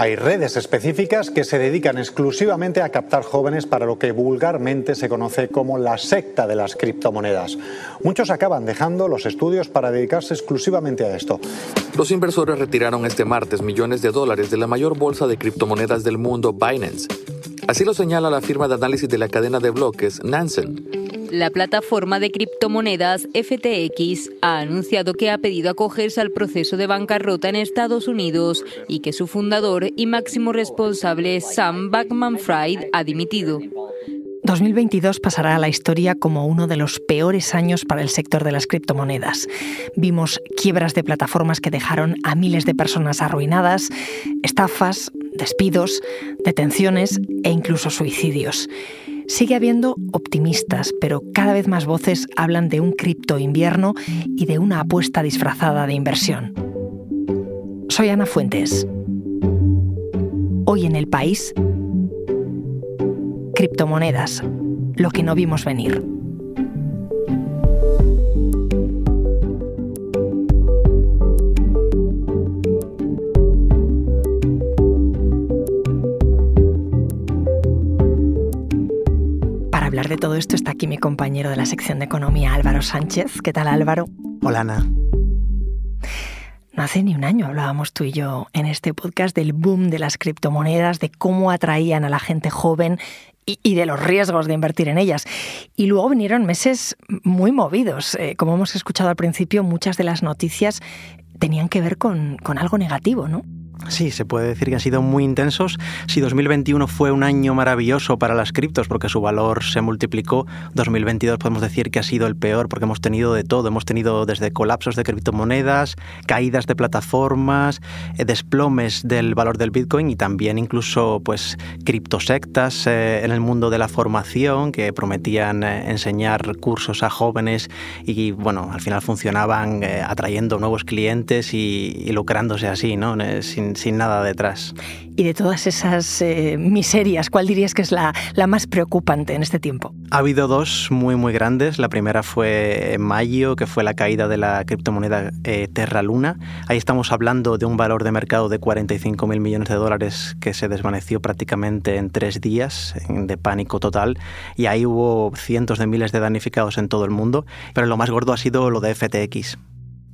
Hay redes específicas que se dedican exclusivamente a captar jóvenes para lo que vulgarmente se conoce como la secta de las criptomonedas. Muchos acaban dejando los estudios para dedicarse exclusivamente a esto. Los inversores retiraron este martes millones de dólares de la mayor bolsa de criptomonedas del mundo, Binance. Así lo señala la firma de análisis de la cadena de bloques, Nansen. La plataforma de criptomonedas FTX ha anunciado que ha pedido acogerse al proceso de bancarrota en Estados Unidos y que su fundador y máximo responsable Sam Backman-Fried ha dimitido. 2022 pasará a la historia como uno de los peores años para el sector de las criptomonedas. Vimos quiebras de plataformas que dejaron a miles de personas arruinadas, estafas, despidos, detenciones e incluso suicidios. Sigue habiendo optimistas, pero cada vez más voces hablan de un cripto invierno y de una apuesta disfrazada de inversión. Soy Ana Fuentes. Hoy en el país, criptomonedas, lo que no vimos venir. Esto está aquí mi compañero de la sección de economía, Álvaro Sánchez. ¿Qué tal, Álvaro? Hola, Ana. No hace ni un año hablábamos tú y yo en este podcast del boom de las criptomonedas, de cómo atraían a la gente joven y, de los riesgos de invertir en ellas. Y luego vinieron meses muy movidos. Eh, como hemos escuchado al principio, muchas de las noticias tenían que ver con, con algo negativo, ¿no? Sí, se puede decir que han sido muy intensos. Si 2021 fue un año maravilloso para las criptos porque su valor se multiplicó, 2022 podemos decir que ha sido el peor porque hemos tenido de todo. Hemos tenido desde colapsos de criptomonedas, caídas de plataformas, eh, desplomes del valor del Bitcoin y también incluso pues criptosectas eh, en el mundo de la formación que prometían eh, enseñar cursos a jóvenes y bueno, al final funcionaban atrayendo nuevos clientes y, lucrándose así, ¿no? Sin, sin, nada detrás. Y de todas esas eh, miserias, ¿cuál dirías que es la, la, más preocupante en este tiempo? Ha habido dos muy, muy grandes. La primera fue en mayo, que fue la caída de la criptomoneda eh, Terra Luna. Ahí estamos hablando de un valor de mercado de 45 mil millones de dólares que se desvaneció prácticamente en tres días de pánico total. Y ahí hubo cientos de miles de damnificados en todo el mundo. Pero lo más gordo ha sido lo de FTX.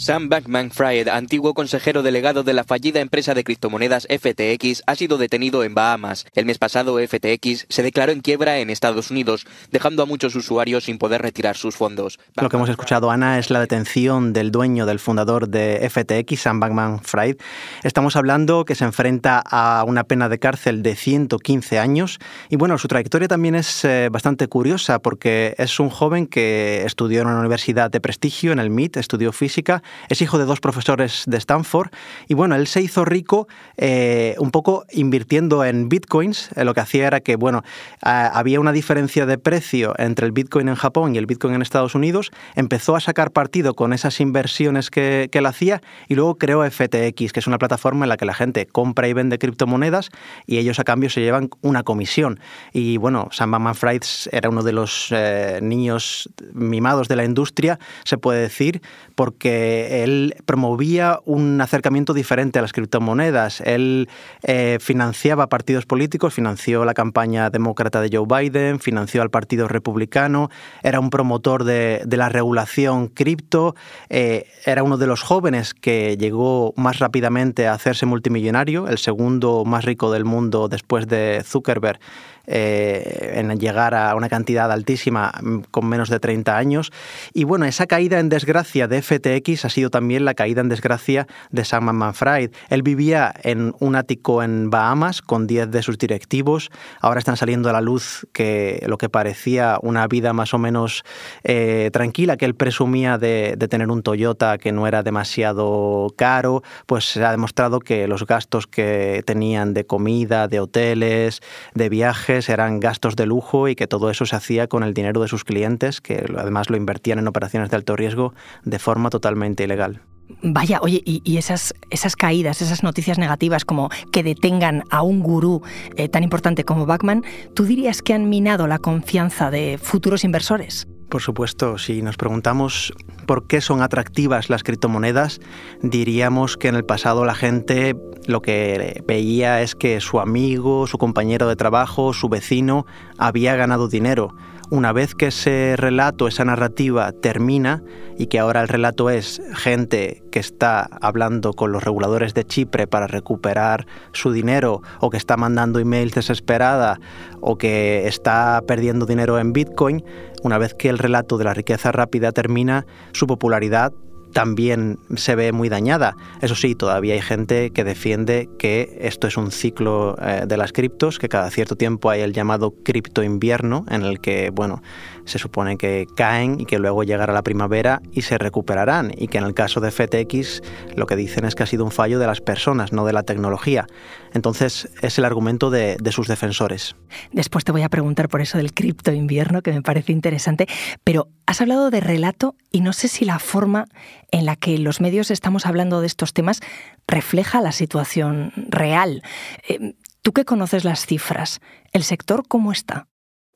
Sam Bankman-Fried, antiguo consejero delegado de la fallida empresa de criptomonedas FTX, ha sido detenido en Bahamas. El mes pasado, FTX se declaró en quiebra en Estados Unidos, dejando a muchos usuarios sin poder retirar sus fondos. Lo que hemos escuchado, Ana, es la detención del dueño, del fundador de FTX, Sam Bankman-Fried. Estamos hablando que se enfrenta a una pena de cárcel de 115 años. Y bueno, su trayectoria también es eh, bastante curiosa porque es un joven que estudió en una universidad de prestigio, en el MIT, estudió física es hijo de dos profesores de Stanford y bueno, él se hizo rico eh, un poco invirtiendo en bitcoins. Eh, lo que hacía era que, bueno, había una diferencia de precio entre el bitcoin en Japón y el bitcoin en Estados Unidos. Empezó a sacar partido con esas inversiones que, que él hacía y luego creó FTX, que es una plataforma en la que la gente compra y vende criptomonedas y ellos a cambio se llevan una comisión. Y bueno, Sam Bankman-Fried era uno de los eh, niños mimados de la industria, se puede decir, porque él promovía un acercamiento diferente a las criptomonedas. Él eh, financiaba partidos políticos, financió la campaña demócrata de Joe Biden, financió al Partido Republicano, era un promotor de, la regulación cripto, eh, era uno de los jóvenes que llegó más rápidamente a hacerse multimillonario, el segundo más rico del mundo después de Zuckerberg eh, en llegar a una cantidad altísima mm, con menos de 30 años. Y bueno, esa caída en desgracia de FTX ha sido también la caída en desgracia de Sam Manfred. Él vivía en un ático en Bahamas con 10 de sus directivos. Ahora están saliendo a la luz que lo que parecía una vida más o menos eh, tranquila, que él presumía de, de tener un Toyota que no era demasiado caro, pues se ha demostrado que los gastos que tenían de comida, de hoteles, de viajes, eran gastos de lujo y que todo eso se hacía con el dinero de sus clientes, que además lo invertían en operaciones de alto riesgo de forma totalmente ilegal. Vaya, oye, y, esas, esas caídas, esas noticias negativas como que detengan a un gurú eh, tan importante como Bachman, ¿tú dirías que han minado la confianza de futuros inversores? Por supuesto, si nos preguntamos por qué son atractivas las criptomonedas, diríamos que en el pasado la gente lo que veía es que su amigo, su compañero de trabajo, su vecino había ganado dinero una vez que ese relato, esa narrativa termina y que ahora el relato es gente que está hablando con los reguladores de Chipre para recuperar su dinero o que está mandando emails desesperada o que está perdiendo dinero en Bitcoin, una vez que el relato de la riqueza rápida termina, su popularidad también se ve muy dañada. Eso sí, todavía hay gente que defiende que esto es un ciclo eh, de las criptos, que cada cierto tiempo hay el llamado cripto invierno, en el que, bueno, se supone que caen y que luego llegará la primavera y se recuperarán. Y que en el caso de FTX lo que dicen es que ha sido un fallo de las personas, no de la tecnología. Entonces es el argumento de, sus defensores. Después te voy a preguntar por eso del cripto invierno, que me parece interesante, pero has hablado de relato y no sé si la forma en la que los medios estamos hablando de estos temas refleja la situación real. Eh, Tú que conoces las cifras, ¿el sector cómo está?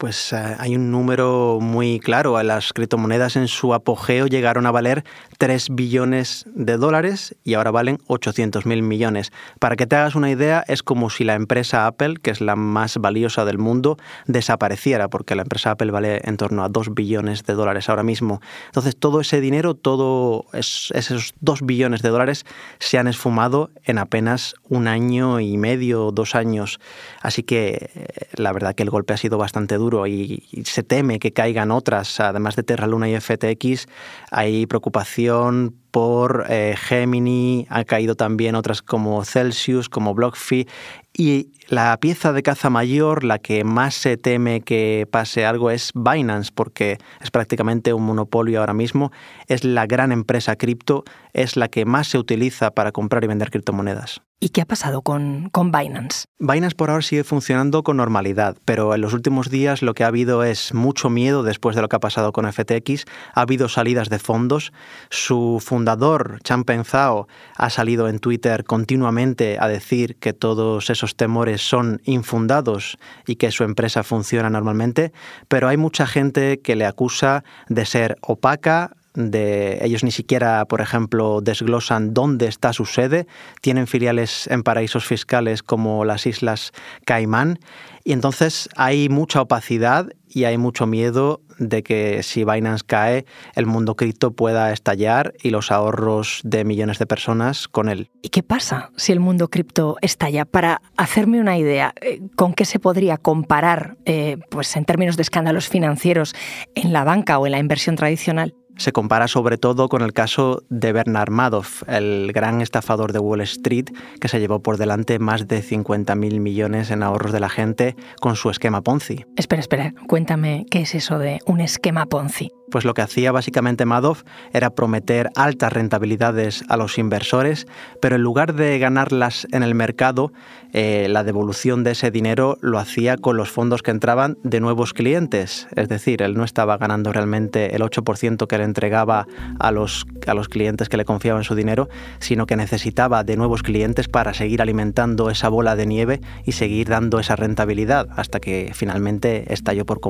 Pues eh, hay un número muy claro. Las criptomonedas en su apogeo llegaron a valer 3 billones de dólares y ahora valen 800 mil millones. Para que te hagas una idea, es como si la empresa Apple, que es la más valiosa del mundo, desapareciera, porque la empresa Apple vale en torno a 2 billones de dólares ahora mismo. Entonces, todo ese dinero, todos esos 2 billones de dólares se han esfumado en apenas un año y medio, dos años. Así que eh, la verdad que el golpe ha sido bastante duro y, se teme que caigan otras, además de Terra Luna y FTX, hay preocupación por eh, Gemini, ha caído también otras como Celsius, como BlockFi y la pieza de caza mayor, la que más se teme que pase algo es Binance, porque es prácticamente un monopolio ahora mismo, es la gran empresa cripto, es la que más se utiliza para comprar y vender criptomonedas. ¿Y qué ha pasado con, con Binance? Binance por ahora sigue funcionando con normalidad, pero en los últimos días lo que ha habido es mucho miedo después de lo que ha pasado con FTX. Ha habido salidas de fondos. Su fundador, Changpeng Zhao, ha salido en Twitter continuamente a decir que todos esos temores son infundados y que su empresa funciona normalmente, pero hay mucha gente que le acusa de ser opaca, de ellos ni siquiera, por ejemplo, desglosan dónde está su sede, tienen filiales en paraísos fiscales como las Islas Caimán. Y entonces hay mucha opacidad y hay mucho miedo de que si Binance cae, el mundo cripto pueda estallar y los ahorros de millones de personas con él. ¿Y qué pasa si el mundo cripto estalla? Para hacerme una idea, eh, ¿con qué se podría comparar, eh, pues en términos de escándalos financieros, en la banca o en la inversión tradicional? se compara sobre todo con el caso de Bernard Madoff, el gran estafador de Wall Street que se llevó por delante más de 50.000 millones en ahorros de la gente con su esquema Ponzi. Espera, espera, cuéntame qué es eso de un esquema Ponzi. Pues lo que hacía básicamente Madoff era prometer altas rentabilidades a los inversores, pero en lugar de ganarlas en el mercado, eh, la devolución de ese dinero lo hacía con los fondos que entraban de nuevos clientes. Es decir, él no estaba ganando realmente el 8% que le entregaba a los, a los clientes que le confiaban su dinero, sino que necesitaba de nuevos clientes para seguir alimentando esa bola de nieve y seguir dando esa rentabilidad hasta que finalmente estalló por completo.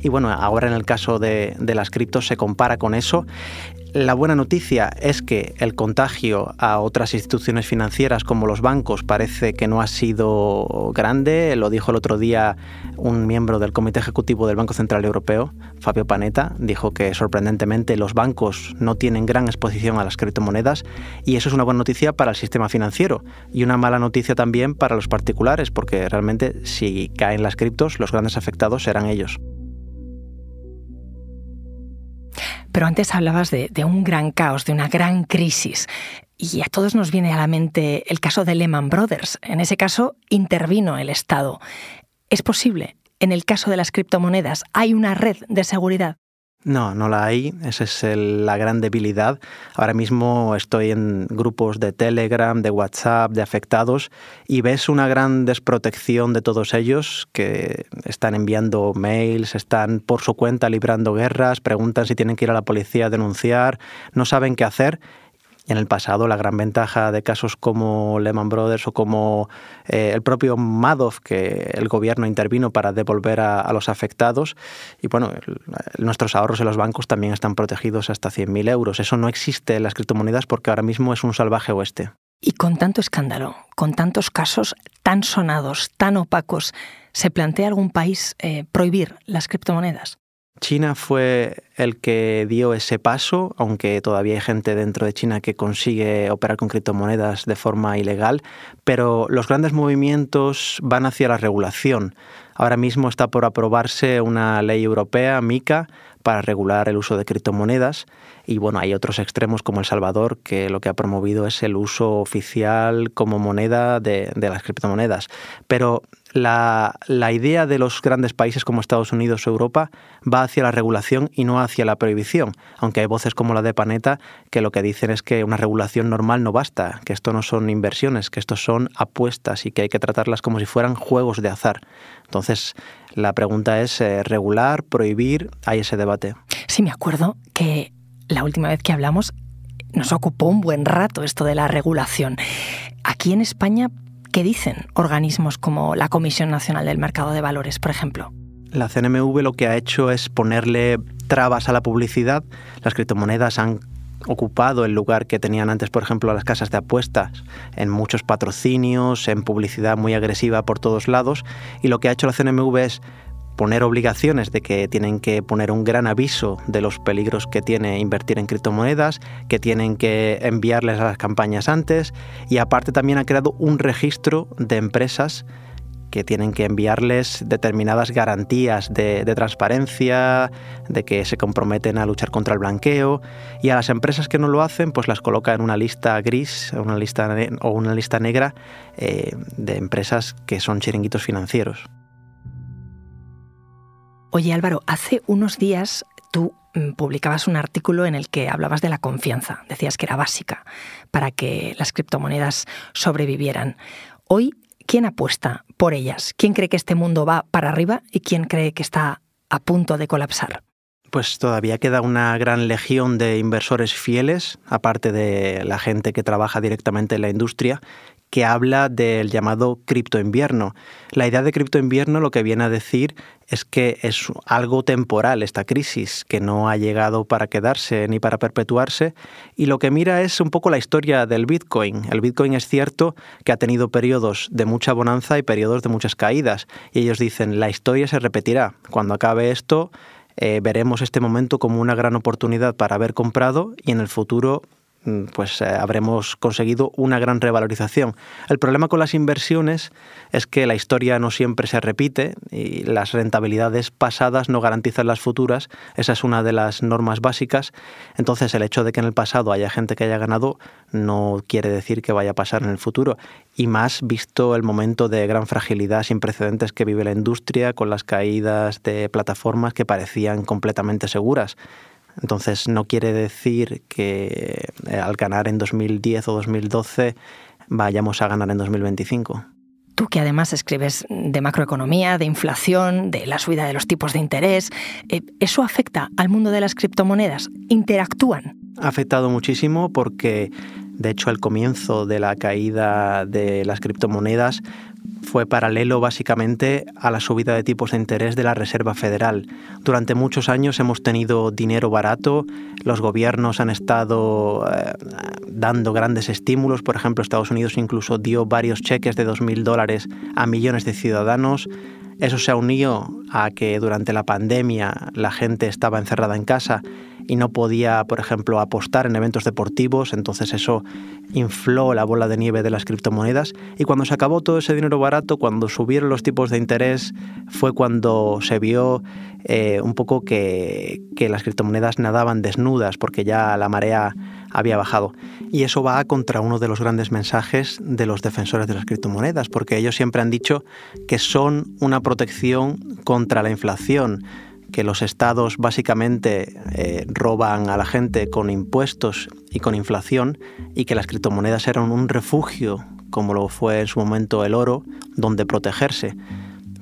Y bueno, ahora en el caso de, de las criptos se compara con eso. La buena noticia es que el contagio a otras instituciones financieras como los bancos parece que no ha sido grande. Lo dijo el otro día un miembro del Comité Ejecutivo del Banco Central Europeo, Fabio Panetta, dijo que sorprendentemente los bancos no tienen gran exposición a las criptomonedas y eso es una buena noticia para el sistema financiero y una mala noticia también para los particulares porque realmente si caen las criptos los grandes afectados serán ellos. Pero antes hablabas de, un gran caos, de una gran crisis. Y a todos nos viene a la mente el caso de Lehman Brothers. En ese caso intervino el Estado. ¿Es posible? En el caso de las criptomonedas, ¿hay una red de seguridad? No, no la hay. Esa es la gran debilidad. Ahora mismo estoy en grupos de Telegram, de WhatsApp, de afectados y ves una gran desprotección de todos ellos que están enviando mails, están por su cuenta librando guerras, preguntan si tienen que ir a la policía a denunciar, no saben qué hacer Y en el pasado la gran ventaja de casos como Lehman Brothers o como eh, el propio Madoff, que el gobierno intervino para devolver a, los afectados, y bueno, nuestros ahorros en los bancos también están protegidos hasta 100.000 euros. Eso no existe en las criptomonedas porque ahora mismo es un salvaje oeste. Y con tanto escándalo, con tantos casos tan sonados, tan opacos, ¿se plantea algún país eh, prohibir las criptomonedas? China fue el que dio ese paso, aunque todavía hay gente dentro de China que consigue operar con criptomonedas de forma ilegal, pero los grandes movimientos van hacia la regulación. Ahora mismo está por aprobarse una ley europea, MICA, para regular el uso de criptomonedas. Y bueno, hay otros extremos como El Salvador, que lo que ha promovido es el uso oficial como moneda de, las criptomonedas. Pero la, idea de los grandes países como Estados Unidos o Europa va hacia la regulación y no hacia la prohibición, aunque hay voces como la de Paneta que lo que dicen es que una regulación normal no basta, que esto no son inversiones, que esto son apuestas y que hay que tratarlas como si fueran juegos de azar. Entonces, la pregunta es eh, regular, prohibir, hay ese debate. Sí, me acuerdo que la última vez que hablamos nos ocupó un buen rato esto de la regulación. Aquí en España ¿Qué dicen organismos como la Comisión Nacional del Mercado de Valores, por ejemplo? La CNMV lo que ha hecho es ponerle trabas a la publicidad. Las criptomonedas han ocupado el lugar que tenían antes, por ejemplo, las casas de apuestas, en muchos patrocinios, en publicidad muy agresiva por todos lados, y lo que ha hecho la CNMV es poner obligaciones de que tienen que poner un gran aviso de los peligros que tiene invertir en criptomonedas, que tienen que enviarles a las campañas antes y aparte también ha creado un registro de empresas que tienen que enviarles determinadas garantías de, transparencia, de que se comprometen a luchar contra el blanqueo, y a las empresas que no lo hacen, pues las coloca en una lista gris una lista o una lista negra eh, de empresas que son chiringuitos financieros. Oye Álvaro, hace unos días tú mm, publicabas un artículo en el que hablabas de la confianza. Decías que era básica para que las criptomonedas sobrevivieran. Hoy, ¿quién apuesta por ellas? ¿Quién cree que este mundo va para arriba y quién cree que está a punto de colapsar? Pues todavía queda una gran legión de inversores fieles, aparte de la gente que trabaja directamente en la industria, que habla del llamado cripto invierno. La idea de cripto invierno lo que viene a decir es que es algo temporal esta crisis, que no ha llegado para quedarse ni para perpetuarse, y lo que mira es un poco la historia del Bitcoin. El Bitcoin es cierto que ha tenido periodos de mucha bonanza y periodos de muchas caídas, y ellos dicen, la historia se repetirá. Cuando acabe esto, eh, veremos este momento como una gran oportunidad para haber comprado y en el futuro pues eh, habremos conseguido una gran revalorización. El problema con las inversiones es que la historia no siempre se repite y las rentabilidades pasadas no garantizan las futuras. Esa es una de las normas básicas. Entonces el hecho de que en el pasado haya gente que haya ganado no quiere decir que vaya a pasar en el futuro. Y más visto el momento de gran fragilidad sin precedentes que vive la industria con las caídas de plataformas que parecían completamente seguras. Entonces no quiere decir que eh, al ganar en 2010 o 2012 vayamos a ganar en 2025. Tú que además escribes de macroeconomía, de inflación, de la subida de los tipos de interés, eh, ¿eso afecta al mundo de las criptomonedas? ¿Interactúan? Ha afectado muchísimo porque, de hecho, al comienzo de la caída de las criptomonedas fue paralelo básicamente a la subida de tipos de interés de la Reserva Federal. Durante muchos años hemos tenido dinero barato, los gobiernos han estado eh, dando grandes estímulos, por ejemplo Estados Unidos incluso dio varios cheques de 2.000 dólares a millones de ciudadanos, eso se unido a que durante la pandemia la gente estaba encerrada en casa y no podía, por ejemplo, apostar en eventos deportivos, entonces eso infló la bola de nieve de las criptomonedas y cuando se acabó todo ese dinero barato, cuando subieron los tipos de interés, fue cuando se vio eh, un poco que, que las criptomonedas nadaban desnudas porque ya la marea había bajado. Y eso va contra uno de los grandes mensajes de los defensores de las criptomonedas, porque ellos siempre han dicho que son una protección contra la inflación que los estados básicamente eh, roban a la gente con impuestos y con inflación y que las criptomonedas eran un refugio, como lo fue en su momento el oro, donde protegerse.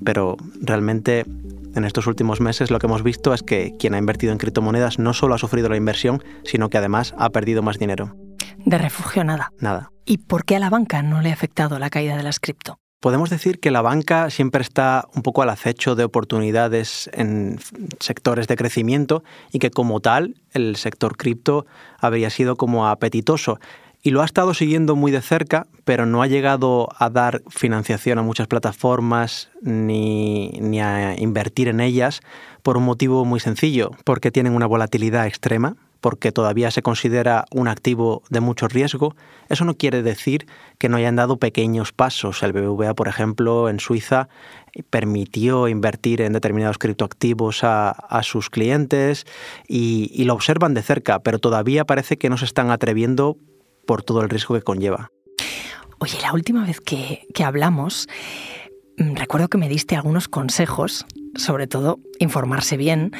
Pero realmente en estos últimos meses lo que hemos visto es que quien ha invertido en criptomonedas no solo ha sufrido la inversión, sino que además ha perdido más dinero. De refugio nada. Nada. ¿Y por qué a la banca no le ha afectado la caída de las cripto? Podemos decir que la banca siempre está un poco al acecho de oportunidades en sectores de crecimiento y que como tal el sector cripto habría sido como apetitoso. Y lo ha estado siguiendo muy de cerca, pero no ha llegado a dar financiación a muchas plataformas ni, ni a invertir en ellas por un motivo muy sencillo, porque tienen una volatilidad extrema, porque todavía se considera un activo de mucho riesgo, eso no quiere decir que no hayan dado pequeños pasos. El BBVA, por ejemplo, en Suiza permitió invertir en determinados criptoactivos a, sus clientes y, lo observan de cerca, pero todavía parece que no se están atreviendo por todo el riesgo que conlleva. Oye, la última vez que, que hablamos, mm, recuerdo que me diste algunos consejos sobre todo informarse bien.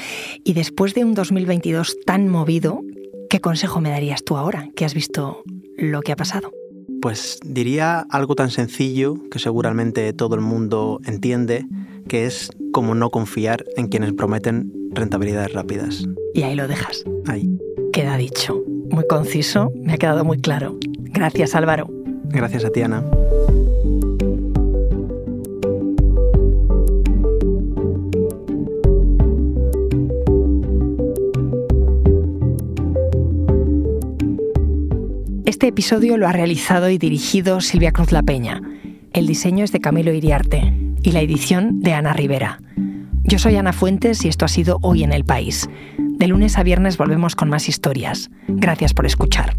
Y después de un 2022 tan movido, ¿qué consejo me darías tú ahora que has visto lo que ha pasado? Pues diría algo tan sencillo que seguramente todo el mundo entiende, que es como no confiar en quienes prometen rentabilidades rápidas. Y ahí lo dejas. Ahí. Queda dicho. Muy conciso, me ha quedado muy claro. Gracias Álvaro. Gracias a ti, Ana. Este episodio lo ha realizado y dirigido Silvia Cruz La Peña. El diseño es de Camilo Iriarte y la edición de Ana Rivera. Yo soy Ana Fuentes y esto ha sido Hoy en el País. De lunes a viernes volvemos con más historias. Gracias por escuchar.